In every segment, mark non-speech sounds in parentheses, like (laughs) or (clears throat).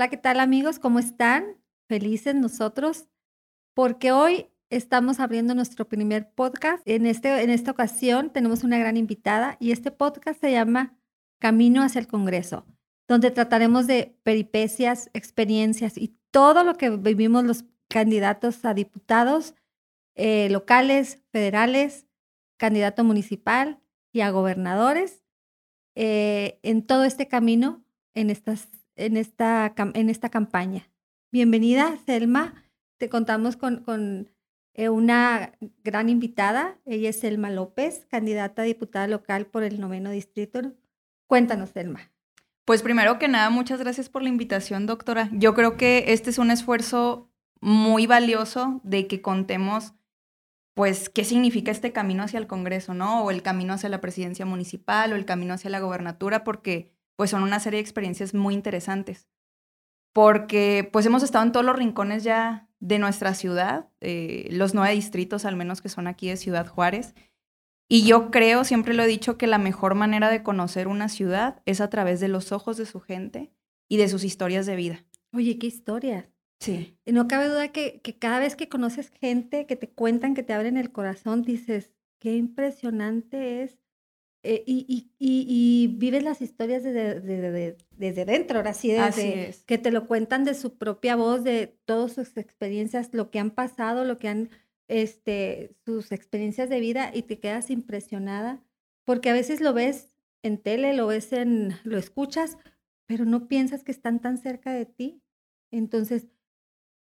Hola, ¿qué tal amigos? ¿Cómo están? Felices nosotros porque hoy estamos abriendo nuestro primer podcast. En, este, en esta ocasión tenemos una gran invitada y este podcast se llama Camino hacia el Congreso, donde trataremos de peripecias, experiencias y todo lo que vivimos los candidatos a diputados eh, locales, federales, candidato municipal y a gobernadores eh, en todo este camino, en, estas, en, esta, en esta campaña. Bienvenida, Selma. Te contamos con, con eh, una gran invitada. Ella es Selma López, candidata a diputada local por el noveno distrito. Cuéntanos, Selma. Pues primero que nada, muchas gracias por la invitación, doctora. Yo creo que este es un esfuerzo muy valioso de que contemos, pues, qué significa este camino hacia el Congreso, ¿no? O el camino hacia la presidencia municipal o el camino hacia la gobernatura, porque, pues, son una serie de experiencias muy interesantes. Porque, pues, hemos estado en todos los rincones ya de nuestra ciudad, eh, los nueve distritos al menos que son aquí de Ciudad Juárez, y yo creo, siempre lo he dicho, que la mejor manera de conocer una ciudad es a través de los ojos de su gente y de sus historias de vida. Oye, qué historias. Sí. Y no cabe duda que, que, cada vez que conoces gente que te cuentan, que te abren el corazón, dices, qué impresionante es. Eh, y, y, y, vives las historias desde, desde, desde dentro, ahora sí, desde Así es. que te lo cuentan de su propia voz, de todas sus experiencias, lo que han pasado, lo que han este, sus experiencias de vida y te quedas impresionada, porque a veces lo ves en tele, lo ves en, lo escuchas, pero no piensas que están tan cerca de ti. Entonces,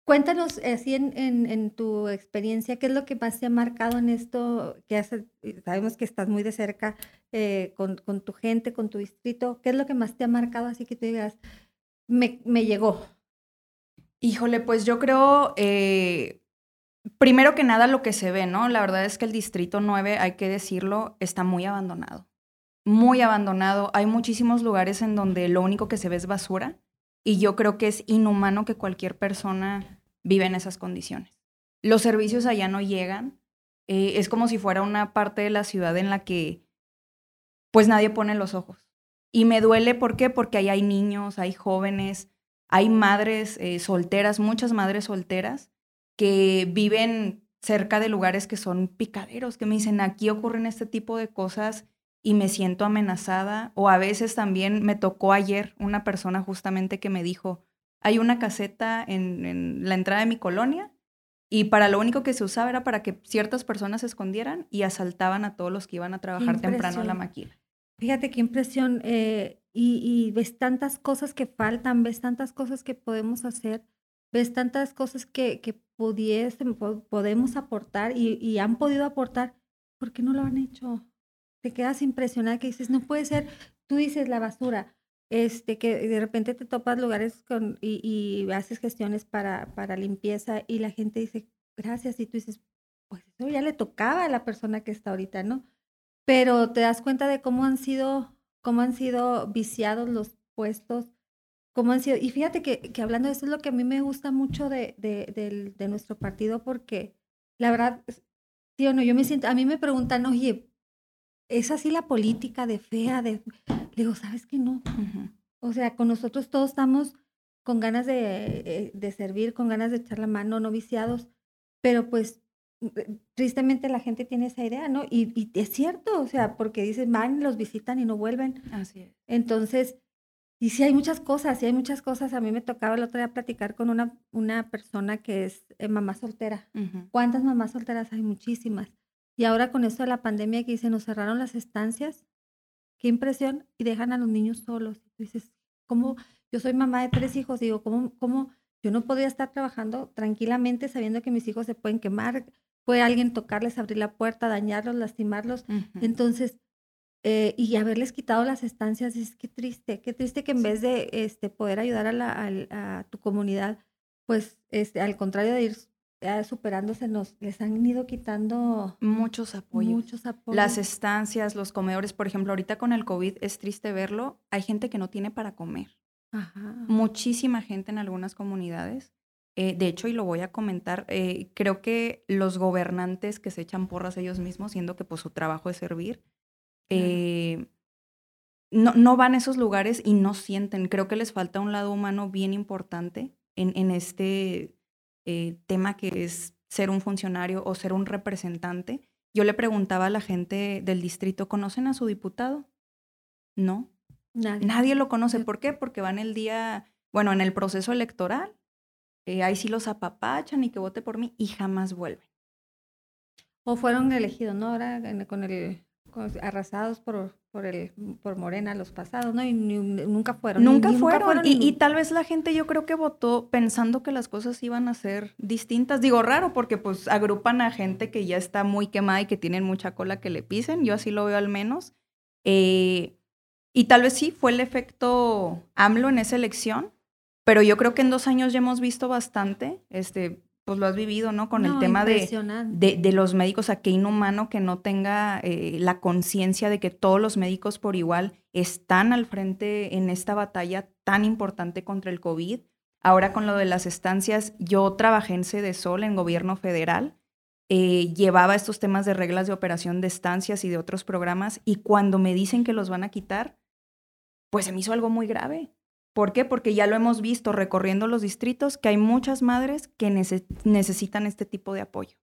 cuéntanos así en, en, en tu experiencia, ¿qué es lo que más te ha marcado en esto? Que hace, sabemos que estás muy de cerca eh, con, con, tu gente, con tu distrito. ¿Qué es lo que más te ha marcado así que te digas, me, me llegó? Híjole, pues yo creo, eh, primero que nada lo que se ve, ¿no? La verdad es que el Distrito 9, hay que decirlo, está muy abandonado. Muy abandonado. Hay muchísimos lugares en donde lo único que se ve es basura y yo creo que es inhumano que cualquier persona viva en esas condiciones. Los servicios allá no llegan. Eh, es como si fuera una parte de la ciudad en la que pues nadie pone los ojos. Y me duele, ¿por qué? Porque ahí hay niños, hay jóvenes, hay madres eh, solteras, muchas madres solteras, que viven cerca de lugares que son picaderos, que me dicen, aquí ocurren este tipo de cosas y me siento amenazada. O a veces también me tocó ayer una persona justamente que me dijo, hay una caseta en, en la entrada de mi colonia y para lo único que se usaba era para que ciertas personas se escondieran y asaltaban a todos los que iban a trabajar temprano a la maquila. Fíjate qué impresión. Eh, y, ves tantas cosas que faltan, ves tantas cosas que podemos hacer ves tantas cosas que, que pudiesen, podemos aportar y, y, han podido aportar, ¿por qué no lo han hecho? Te quedas impresionada que dices, no puede ser, tú dices la basura, este, que de repente te topas lugares y, y haces gestiones para, para limpieza y la gente dice, gracias, y tú dices, pues eso ya le tocaba a la persona que está ahorita, ¿no? Pero te das cuenta de cómo han sido, cómo han sido viciados los puestos cómo han sido. Y fíjate que, que, hablando de eso es lo que a mí me gusta mucho de, de, de, de, nuestro partido, porque la verdad, sí o no, yo me siento, a mí me preguntan, oye, ¿es así la política de fea? De... Le digo, ¿sabes que no? Uh -huh. O sea, con nosotros todos estamos con ganas de, eh, de servir, con ganas de echar la mano, no viciados, pero pues tristemente la gente tiene esa idea, ¿no? Y, y es cierto, o sea, porque dicen, van, los visitan y no vuelven. Así es. Entonces, y sí hay muchas cosas, sí hay muchas cosas. A mí me tocaba el otro día platicar con una, una persona que es eh, mamá soltera. Uh -huh. ¿Cuántas mamás solteras hay? Muchísimas. Y ahora con esto de la pandemia que dice, nos cerraron las estancias, qué impresión, y dejan a los niños solos. Y dices, ¿cómo? Yo soy mamá de tres hijos, digo, ¿cómo, ¿cómo yo no podría estar trabajando tranquilamente sabiendo que mis hijos se pueden quemar? Puede alguien tocarles, abrir la puerta, dañarlos, lastimarlos. Uh -huh. Entonces, eh, y haberles quitado las estancias, es que triste, qué triste que en vez de este, poder ayudar a, la, a, a tu comunidad, pues este, al contrario de ir eh, superándose, nos, les han ido quitando muchos apoyos. muchos apoyos. Las estancias, los comedores, por ejemplo, ahorita con el COVID es triste verlo, hay gente que no tiene para comer. Ajá. Muchísima gente en algunas comunidades. Eh, de hecho, y lo voy a comentar, eh, creo que los gobernantes que se echan porras ellos mismos, siendo que pues su trabajo es servir, eh, no, no van a esos lugares y no sienten. Creo que les falta un lado humano bien importante en, en este tema que es ser un funcionario o ser un representante. Yo le preguntaba a la gente del distrito, ¿conocen a su diputado? No. Nadie. Nadie lo conoce. ¿Por qué? Porque van el día, bueno, en el proceso electoral, eh, ahí sí los apapachan y que vote por mí y jamás vuelven. O fueron elegidos, ¿no? Ahora con el arrasados por, por, el, por Morena los pasados, ¿no? Y nunca fueron. Nunca, fueron. y, tal vez la gente yo creo que votó pensando que las cosas iban a ser distintas. Digo, raro, porque pues agrupan a gente que ya está muy quemada y que tienen mucha cola que le pisen. Yo así lo veo al menos. Eh, y tal vez sí fue el efecto AMLO en esa elección, pero yo creo que en dos años ya hemos visto bastante. Este, pues lo has vivido, ¿no? Con el tema de, de, los médicos, a que inhumano que no tenga eh, la conciencia de que todos los médicos por igual están al frente en esta batalla tan importante contra el COVID. Ahora con lo de las estancias, yo trabajé en Sede Sol, en gobierno federal, eh, llevaba estos temas de reglas de operación de estancias y de otros programas, y cuando me dicen que los van a quitar, pues se me hizo algo muy grave. ¿Por qué? Porque ya lo hemos visto recorriendo los distritos que hay muchas madres que necesitan este tipo de apoyo.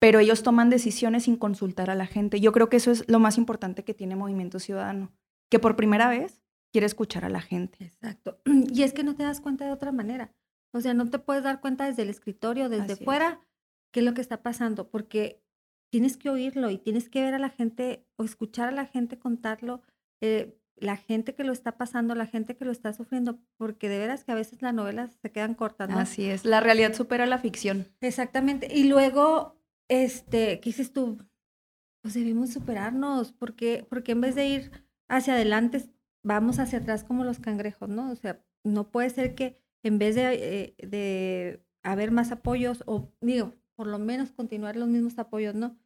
Pero ellos toman decisiones sin consultar a la gente. Yo creo que eso es lo más importante que tiene Movimiento Ciudadano, que por primera vez quiere escuchar a la gente. Exacto. (clears throat) Y es que no te das cuenta de otra manera. O sea, no te puedes dar cuenta desde el escritorio, desde fuera, qué es lo que está pasando, porque tienes que oírlo y tienes que ver a la gente o escuchar a la gente contarlo. Eh, la gente que lo está pasando, la gente que lo está sufriendo, porque de veras que a veces las novelas se quedan cortas, Así es, la realidad supera la ficción. Exactamente. Y luego, este, ¿qué dices tú? Pues debemos superarnos, porque, porque en vez de ir hacia adelante, vamos hacia atrás como los cangrejos, ¿no? O sea, no puede ser que en vez de, eh, de haber más apoyos, o digo, por lo menos continuar los mismos apoyos, ¿no?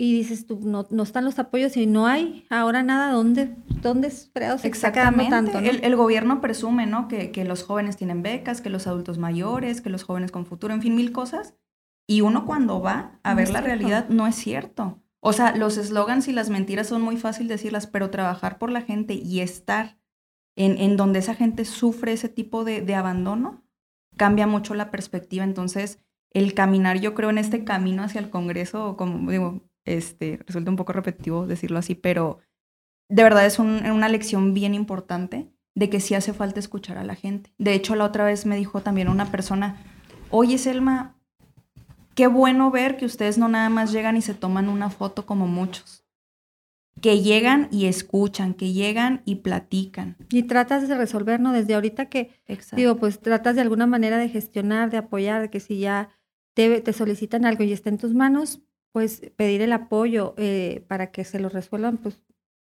Y dices tú, no, no están los apoyos y no hay ahora nada, ¿dónde, dónde fregados Exactamente. tanto? El, el, gobierno presume, ¿no? Que, que los jóvenes tienen becas, que los adultos mayores, que los jóvenes con futuro, en fin, mil cosas. Y uno cuando va a ver la realidad no es cierto. O sea, los eslogans y las mentiras son muy fácil decirlas, pero trabajar por la gente y estar en, en donde esa gente sufre ese tipo de, de abandono cambia mucho la perspectiva. Entonces, el caminar, yo creo, en este camino hacia el Congreso, como digo, este, resulta un poco repetitivo decirlo así, pero de verdad es una lección bien importante de que sí hace falta escuchar a la gente. De hecho, la otra vez me dijo también una persona, oye Selma, qué bueno ver que ustedes no nada más llegan y se toman una foto como muchos. Que llegan y escuchan, que llegan y platican. Y tratas de resolver, ¿no? Desde ahorita que, digo, pues tratas de alguna manera de gestionar, de apoyar, de que si ya te, te solicitan algo y está en tus manos, pues pedir el apoyo eh, para que se lo resuelvan, pues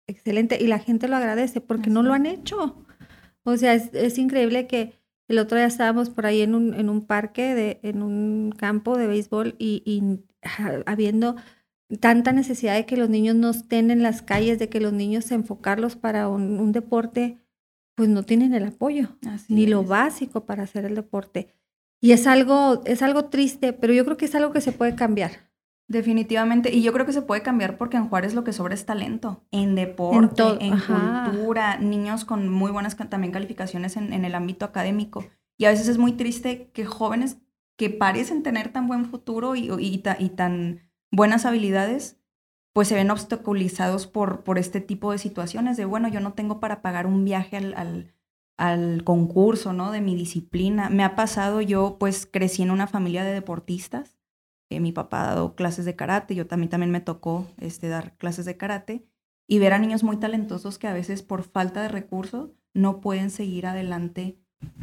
excelente. Y la gente lo agradece porque no lo han hecho. O sea, es, increíble que el otro día estábamos por ahí en un, en un parque, de, en un campo de béisbol y, habiendo tanta necesidad de que los niños no estén en las calles, de que los niños enfocarlos para un, deporte, pues no tienen el apoyo, ni lo básico para hacer el deporte. Y es algo, es algo triste, pero yo creo que es algo que se puede cambiar. Definitivamente, y yo creo que se puede cambiar porque en Juárez lo que sobra es talento, en deporte, en, cultura, niños con muy buenas también calificaciones en, el ámbito académico. Y a veces es muy triste que jóvenes que parecen tener tan buen futuro y, y, tan buenas habilidades, pues se ven obstaculizados por, por este tipo de situaciones de, bueno, yo no tengo para pagar un viaje al, al, al concurso, ¿no? De mi disciplina. Me ha pasado, yo pues crecí en una familia de deportistas mi papá ha dado clases de karate, yo también, también me tocó este, dar clases de karate y ver a niños muy talentosos que a veces por falta de recursos no pueden seguir adelante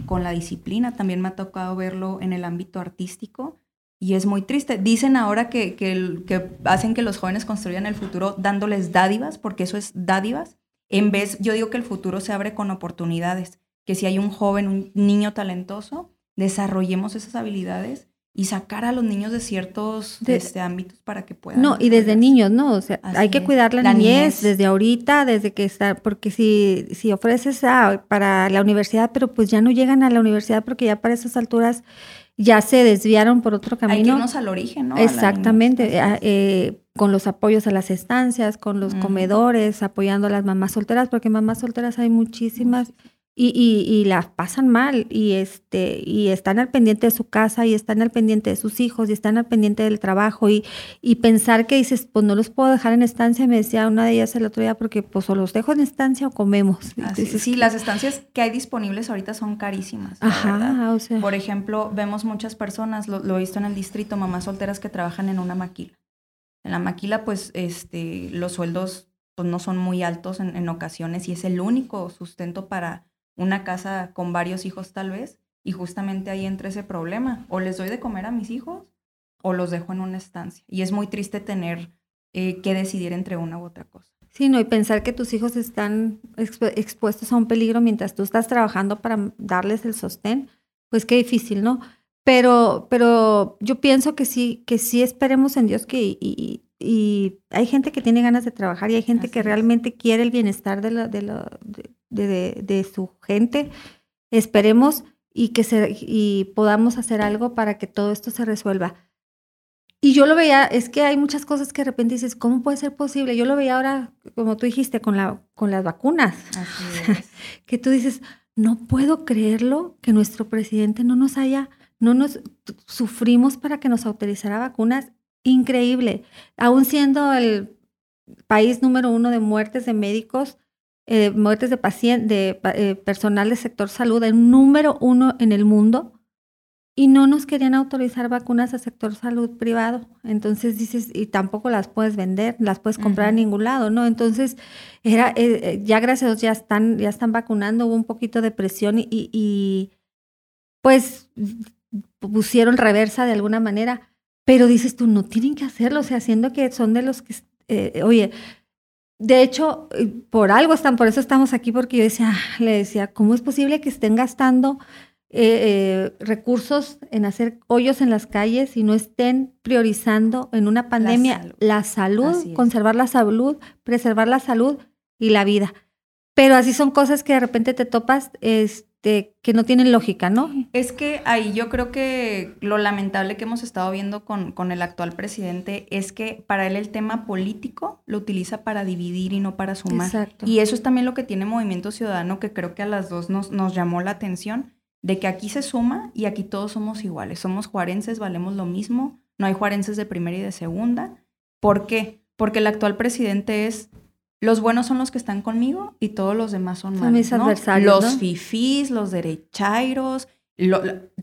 con la disciplina. También me ha tocado verlo en el ámbito artístico y es muy triste. Dicen ahora que, que, que hacen que los jóvenes construyan el futuro dándoles dádivas, porque eso es dádivas. En vez, yo digo que el futuro se abre con oportunidades, que si hay un joven, un niño talentoso, desarrollemos esas habilidades y sacar a los niños de ciertos este, ámbitos para que puedan. No, y desde niños, ¿no? O sea, hay que cuidar la, niñez, desde ahorita, desde que está, porque si, si ofreces para la universidad, pero pues ya no llegan a la universidad porque ya para esas alturas ya se desviaron por otro camino. Hay que irnos al origen, ¿no? Exactamente. Eh, con los apoyos a las estancias, con los comedores, apoyando a las mamás solteras, porque mamás solteras hay muchísimas y, y, las pasan mal y, este, y están al pendiente de su casa y están al pendiente de sus hijos y están al pendiente del trabajo y, y pensar que dices, pues no los puedo dejar en estancia, me decía una de ellas el otro día, porque pues o los dejo en estancia o comemos. sí, las estancias que hay disponibles ahorita son carísimas. Ajá, o sea. Por ejemplo, vemos muchas personas, lo, lo he visto en el distrito, mamás solteras que trabajan en una maquila. En la maquila, pues, este, los sueldos pues, no son muy altos en, en ocasiones y es el único sustento para una casa con varios hijos tal vez, y justamente ahí entra ese problema. O les doy de comer a mis hijos o los dejo en una estancia. Y es muy triste tener eh, que decidir entre una u otra cosa. Sí, no, y pensar que tus hijos están expuestos a un peligro mientras tú estás trabajando para darles el sostén, pues qué difícil, ¿no? Pero, pero yo pienso que sí, que sí esperemos en Dios que y, hay gente que tiene ganas de trabajar y hay gente que realmente quiere el bienestar de, la, de, la, de, su gente. Esperemos y que se, y podamos hacer algo para que todo esto se resuelva. Y yo lo veía, es que hay muchas cosas que de repente dices, ¿cómo puede ser posible? Yo lo veía ahora, como tú dijiste, con, la, con las vacunas. (laughs) que tú dices, no puedo creerlo que nuestro presidente no nos haya, no nos sufrimos para que nos autorizara vacunas. Increíble. Aún siendo el país número uno de muertes de médicos, eh, muertes de, pacientes, de eh, personal del sector salud, el número uno en el mundo, y no nos querían autorizar vacunas al sector salud privado. Entonces dices, y tampoco las puedes vender, las puedes comprar en ningún lado, ¿no? Entonces, era, eh, ya gracias a Dios ya están, ya están vacunando, hubo un poquito de presión y, y pues pusieron reversa de alguna manera, pero dices tú, no tienen que hacerlo, o sea, haciendo que son de los que, oye, de hecho, eh, por algo están, por eso estamos aquí, porque yo decía, le decía, ¿cómo es posible que estén gastando eh, eh, recursos en hacer hoyos en las calles y no estén priorizando en una pandemia la salud, conservar la salud, preservar la salud y la vida? Pero así son cosas que de repente te topas, es, este, que no tienen lógica, ¿no? Es que ahí yo creo que lo lamentable que hemos estado viendo con, con el actual presidente es que para él el tema político lo utiliza para dividir y no para sumar. Exacto. Y eso es también lo que tiene Movimiento Ciudadano, que creo que a las dos nos, nos llamó la atención, de que aquí se suma y aquí todos somos iguales. Somos juarenses, valemos lo mismo, no hay juarenses de primera y de segunda. ¿Por qué? Porque el actual presidente es los buenos son los que están conmigo y todos los demás son, malos. Mis adversarios. Los fifís, los derechairos.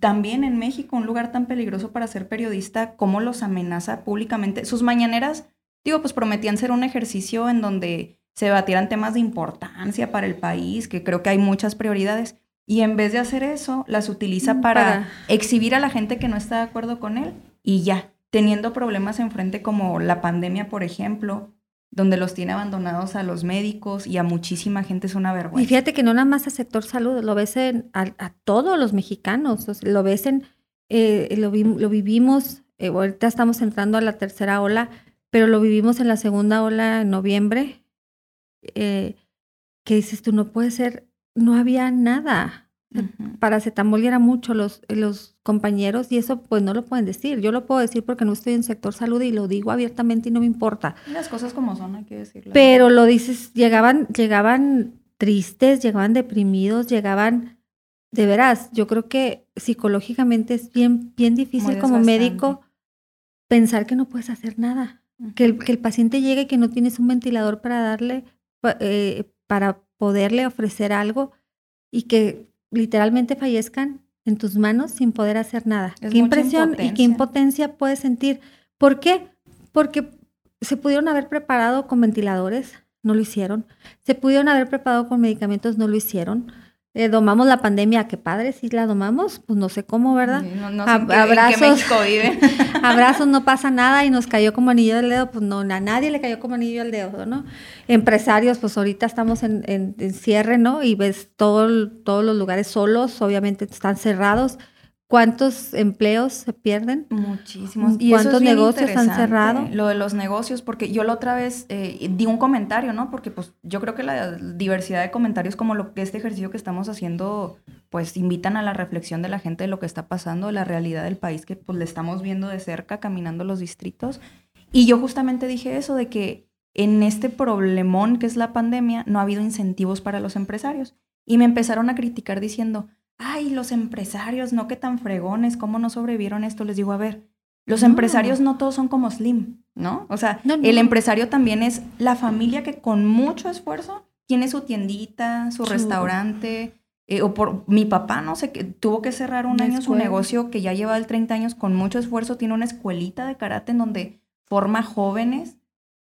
también en México, un lugar tan peligroso para ser periodista, cómo los amenaza públicamente. Sus mañaneras, digo, pues prometían ser un ejercicio en donde se debatieran temas de importancia para el país, que creo que hay muchas prioridades. Y en vez de hacer eso, las utiliza mm, para, para... exhibir a la gente que no está de acuerdo con él y ya, teniendo problemas enfrente como la pandemia, por ejemplo, donde los tiene abandonados a los médicos y a muchísima gente es una vergüenza. Y fíjate que no nada más al sector salud, lo ves en, a, todos los mexicanos, lo ves en, eh, lo, vivimos, eh, ahorita estamos entrando a la tercera ola, pero lo vivimos en la segunda ola en noviembre, eh, que dices tú, no puede ser, no había nada. Para Paracetamol era mucho los, los compañeros y eso pues no lo pueden decir. Yo lo puedo decir porque no estoy en sector salud y lo digo abiertamente y no me importa. Las cosas como son, hay que decirlo. Pero lo dices, llegaban, llegaban tristes, llegaban deprimidos, llegaban, de veras, yo creo que psicológicamente es bien, bien difícil como médico pensar que no puedes hacer nada. Que el, que el paciente llegue y que no tienes un ventilador para darle, eh, para poderle ofrecer algo y que literalmente fallezcan en tus manos sin poder hacer nada. qué impresión y qué impotencia puedes sentir. ¿Por qué? Porque se pudieron haber preparado con ventiladores, no lo hicieron. Se pudieron haber preparado con medicamentos, no lo hicieron. Eh, domamos la pandemia, qué padre, si la domamos, pues no sé cómo, ¿verdad? no, sé abrazos, abrazos, no pasa nada y nos cayó como anillo del dedo, pues no, a nadie le cayó como anillo al dedo, ¿no? Empresarios, pues ahorita estamos en, en, cierre, ¿no? Y ves todo, todos los lugares solos, obviamente están cerrados. ¿Cuántos empleos se pierden? Muchísimos. ¿Y ¿Cuántos negocios han cerrado? Lo de los negocios, porque yo la otra vez eh, di un comentario, ¿no? Porque pues yo creo que la diversidad de comentarios como lo que este ejercicio que estamos haciendo, pues invitan a la reflexión de la gente de lo que está pasando, de la realidad del país que pues le estamos viendo de cerca caminando los distritos. Y yo justamente dije eso de que en este problemón que es la pandemia no ha habido incentivos para los empresarios. Y me empezaron a criticar diciendo, ay, los empresarios, no que tan fregones, ¿cómo no sobrevivieron esto? Les digo, a ver, los empresarios no todos son como Slim, ¿no? O sea, el empresario también es la familia que con mucho esfuerzo tiene su tiendita, su restaurante, eh, o por mi papá, no sé, que tuvo que cerrar un año su negocio que ya lleva el 30 años con mucho esfuerzo, tiene una escuelita de karate en donde forma jóvenes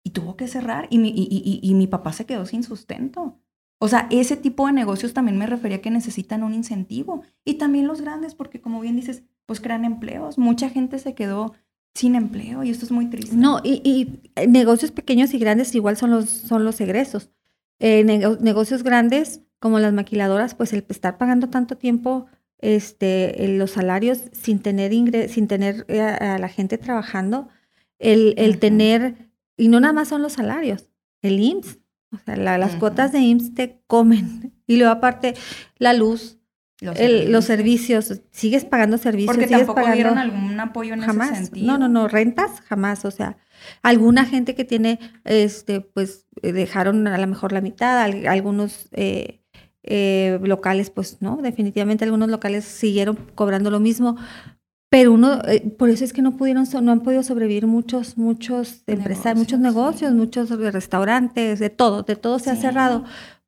y tuvo que cerrar y mi, y, y mi papá se quedó sin sustento. O sea, ese tipo de negocios también me refería que necesitan un incentivo. Y también los grandes, porque como bien dices, pues crean empleos. Mucha gente se quedó sin empleo y esto es muy triste. No, y, negocios pequeños y grandes igual son los, son los egresos. Eh, negocios grandes como las maquiladoras, pues el estar pagando tanto tiempo este, los salarios sin tener, sin tener eh, a, la gente trabajando, el, el tener, y no nada más son los salarios, el IMSS, o sea, las cuotas de IMSS te comen. Y luego aparte, la luz, los, servicios. sigues pagando servicios. Porque tampoco dieron algún apoyo en jamás. ese sentido. No, no, no, rentas jamás. O sea, alguna gente que tiene, este, pues, eh, dejaron a lo mejor la mitad, algunos eh, eh, locales, pues, no, definitivamente algunos locales siguieron cobrando lo mismo. Pero uno, por eso es que no pudieron, no han podido sobrevivir muchos, muchos empresarios, muchos negocios, muchos restaurantes, de todo, de todo se ha cerrado,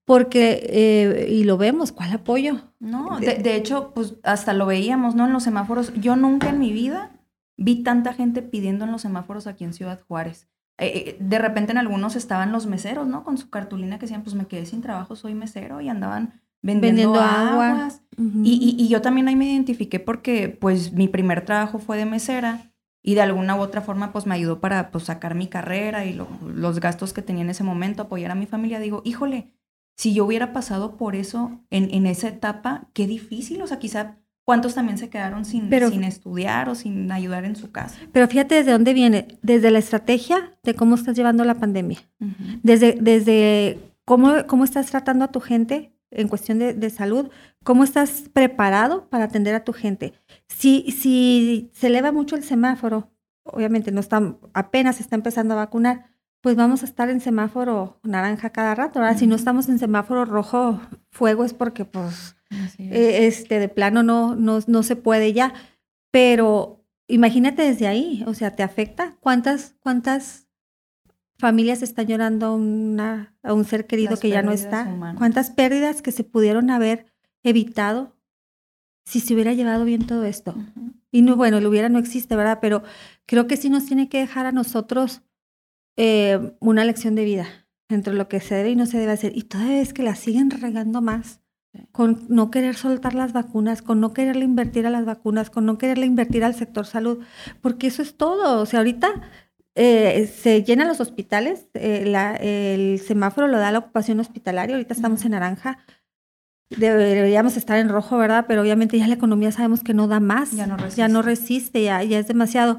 porque, eh, y lo vemos, ¿cuál apoyo? No, de, hecho, pues hasta lo veíamos, ¿no? En los semáforos. Yo nunca en mi vida vi tanta gente pidiendo en los semáforos aquí en Ciudad Juárez. Eh, eh, de repente en algunos estaban los meseros, ¿no? Con su cartulina que decían, pues me quedé sin trabajo, soy mesero, y andaban vendiendo, aguas. y, y, yo también ahí me identifiqué porque, pues, mi primer trabajo fue de mesera y de alguna u otra forma, pues, me ayudó para, pues, sacar mi carrera y los gastos que tenía en ese momento, apoyar a mi familia. Digo, híjole, si yo hubiera pasado por eso en, en esa etapa, qué difícil, o sea, quizá cuántos también se quedaron sin, sin estudiar o sin ayudar en su casa. Pero fíjate desde dónde viene, desde la estrategia de cómo estás llevando la pandemia, desde, desde cómo, cómo estás tratando a tu gente en cuestión de, de, salud, cómo estás preparado para atender a tu gente. Si, si se eleva mucho el semáforo, obviamente no está, apenas se está empezando a vacunar, pues vamos a estar en semáforo naranja cada rato. Ahora, si no estamos en semáforo rojo, fuego es porque, pues, eh, este, de plano no, no, no se puede ya. Pero imagínate desde ahí, o sea, ¿te afecta? ¿Cuántas, cuántas familias están llorando a, una, a un ser querido que ya no está? ¿Cuántas pérdidas que se pudieron haber evitado si se hubiera llevado bien todo esto? Y no, bueno, lo hubiera no existe, ¿verdad? Pero creo que sí nos tiene que dejar a nosotros eh, una lección de vida entre lo que se debe y no se debe hacer. Y todavía es que la siguen regando más con no querer soltar las vacunas, con no quererle invertir a las vacunas, con no quererle invertir al sector salud, porque eso es todo. O sea, ahorita eh, se llenan los hospitales, eh, el semáforo lo da la ocupación hospitalaria, ahorita estamos en naranja, deberíamos estar en rojo, ¿verdad? Pero obviamente ya la economía sabemos que no da más, ya no resiste, ya, no resiste, ya, ya es demasiado.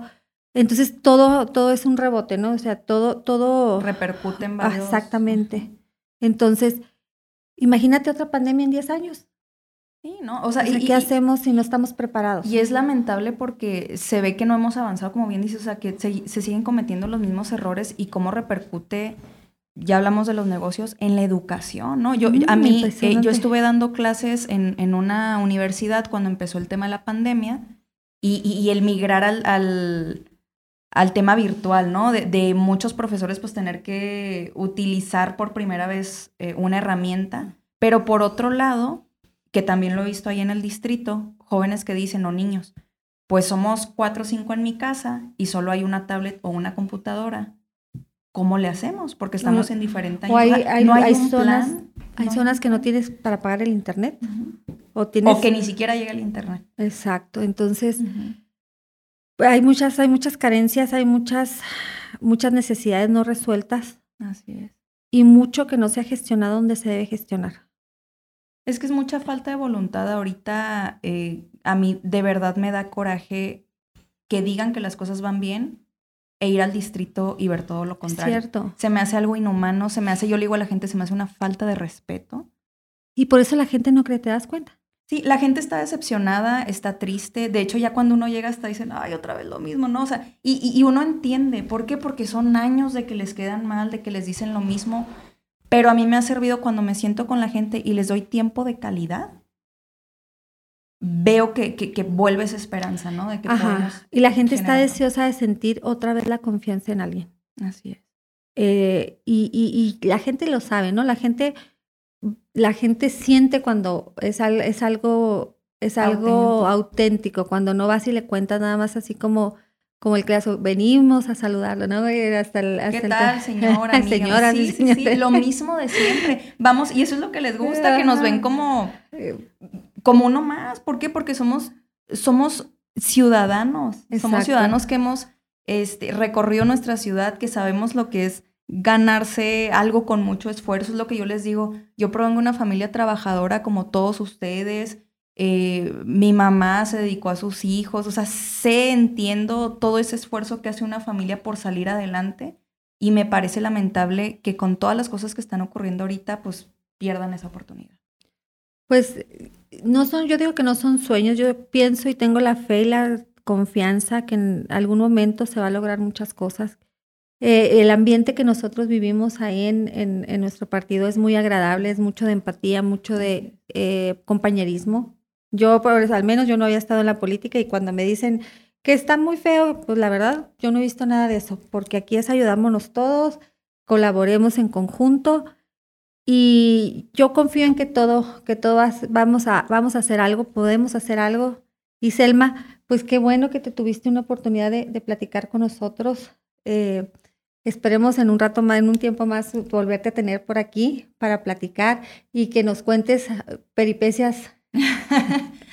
Entonces todo, todo es un rebote, ¿no? O sea, todo, todo. Repercute en varios. Exactamente. Entonces, imagínate otra pandemia en 10 años. Sí, ¿no? O sea, ¿qué hacemos si no estamos preparados? Y es lamentable porque se ve que no hemos avanzado, como bien dices, o sea, que se, siguen cometiendo los mismos errores y cómo repercute, ya hablamos de los negocios, en la educación, ¿no? Yo, a mm, mí, eh, yo estuve dando clases en, en, una universidad cuando empezó el tema de la pandemia y, y, el migrar al al tema virtual, ¿no? De, muchos profesores pues tener que utilizar por primera vez eh, una herramienta, pero por otro lado, que también lo he visto ahí en el distrito, jóvenes que dicen, o niños, pues somos cuatro o cinco en mi casa y solo hay una tablet o una computadora. ¿Cómo le hacemos? Porque estamos en diferentes hay, no hay, zonas, Hay zonas que no tienes para pagar el internet. o, tienes... o que ni siquiera llega el internet. Exacto. Entonces, hay muchas, hay muchas carencias, hay muchas, muchas necesidades no resueltas. Así es. Y mucho que no se ha gestionado donde se debe gestionar. Es que es mucha falta de voluntad. Ahorita eh, a mí de verdad me da coraje que digan que las cosas van bien e ir al distrito y ver todo lo contrario. cierto. Se me hace algo inhumano, se me hace, yo le digo a la gente, se me hace una falta de respeto. Y por eso la gente no cree, ¿te das cuenta? Sí, la gente está decepcionada, está triste. De hecho, ya cuando uno llega hasta dicen, ay, otra vez lo mismo, ¿no? O sea, y, y, uno entiende. ¿Por qué? Porque son años de que les quedan mal, de que les dicen lo mismo. Pero a mí me ha servido cuando me siento con la gente y les doy tiempo de calidad. Veo que, que, vuelve esa esperanza, ¿no? De que Ajá. Y la gente está deseosa de sentir otra vez la confianza en alguien. Así es. Eh, y, y, y la gente lo sabe, ¿no? La gente la gente siente cuando es, es algo, es algo auténtico. cuando no vas y le cuentas nada más así como, como el caso, venimos a saludarlo, ¿no? Hasta el, hasta ¿Qué tal, (laughs) señora? (laughs) señora, sí, sí, sí, lo mismo de siempre. Vamos, y eso es lo que les gusta, que nos ven como, eh, como uno más. ¿Por qué? Porque somos, somos ciudadanos, somos ciudadanos que hemos este, recorrido nuestra ciudad, que sabemos lo que es ganarse algo con mucho esfuerzo, es lo que yo les digo. Yo provengo de una familia trabajadora como todos ustedes. Eh, mi mamá se dedicó a sus hijos, o sea, sé, entiendo todo ese esfuerzo que hace una familia por salir adelante y me parece lamentable que con todas las cosas que están ocurriendo ahorita, pues pierdan esa oportunidad. Pues no son, yo digo que no son sueños, yo pienso y tengo la fe y la confianza que en algún momento se va a lograr muchas cosas eh, el ambiente que nosotros vivimos ahí en, en, nuestro partido es muy agradable, es mucho de empatía, mucho de eh, compañerismo. Yo, pues, al menos, yo no había estado en la política y cuando me dicen que está muy feo, pues la verdad, yo no he visto nada de eso, porque aquí es ayudámonos todos, colaboremos en conjunto y yo confío en que todo, que todas vamos a, vamos a hacer algo, podemos hacer algo. Y Selma, pues qué bueno que te tuviste una oportunidad de, platicar con nosotros. Eh, Esperemos en un rato más, en un tiempo más, volverte a tener por aquí para platicar y que nos cuentes peripecias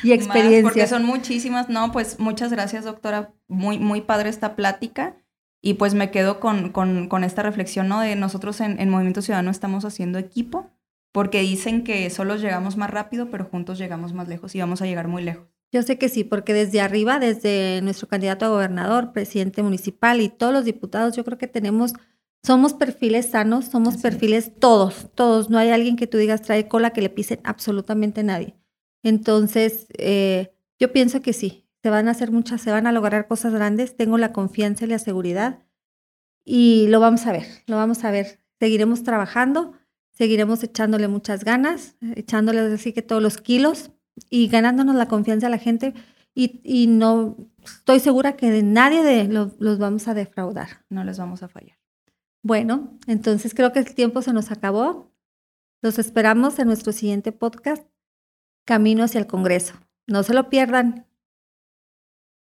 y experiencias. porque son muchísimas. No, pues muchas gracias, doctora. Muy, muy padre esta plática. Y pues me quedo con, con, con esta reflexión, ¿no? De nosotros en, en Movimiento Ciudadano estamos haciendo equipo, porque dicen que solos llegamos más rápido, pero juntos llegamos más lejos y vamos a llegar muy lejos. Yo sé que sí, porque desde arriba, desde nuestro candidato a gobernador, presidente municipal y todos los diputados, yo creo que tenemos, somos perfiles sanos, somos perfiles todos, todos. No hay alguien que tú digas trae cola que le pisen absolutamente nadie. Entonces, eh, yo pienso que sí, se van a hacer muchas, se van a lograr cosas grandes. Tengo la confianza y la seguridad y lo vamos a ver, lo vamos a ver. Seguiremos trabajando, seguiremos echándole muchas ganas, echándole así que todos los kilos y ganándonos la confianza de la gente y, y no estoy segura que de nadie de los, vamos a defraudar. No les vamos a fallar. Bueno, entonces creo que el tiempo se nos acabó. Los esperamos en nuestro siguiente podcast, Camino hacia el Congreso. No se lo pierdan.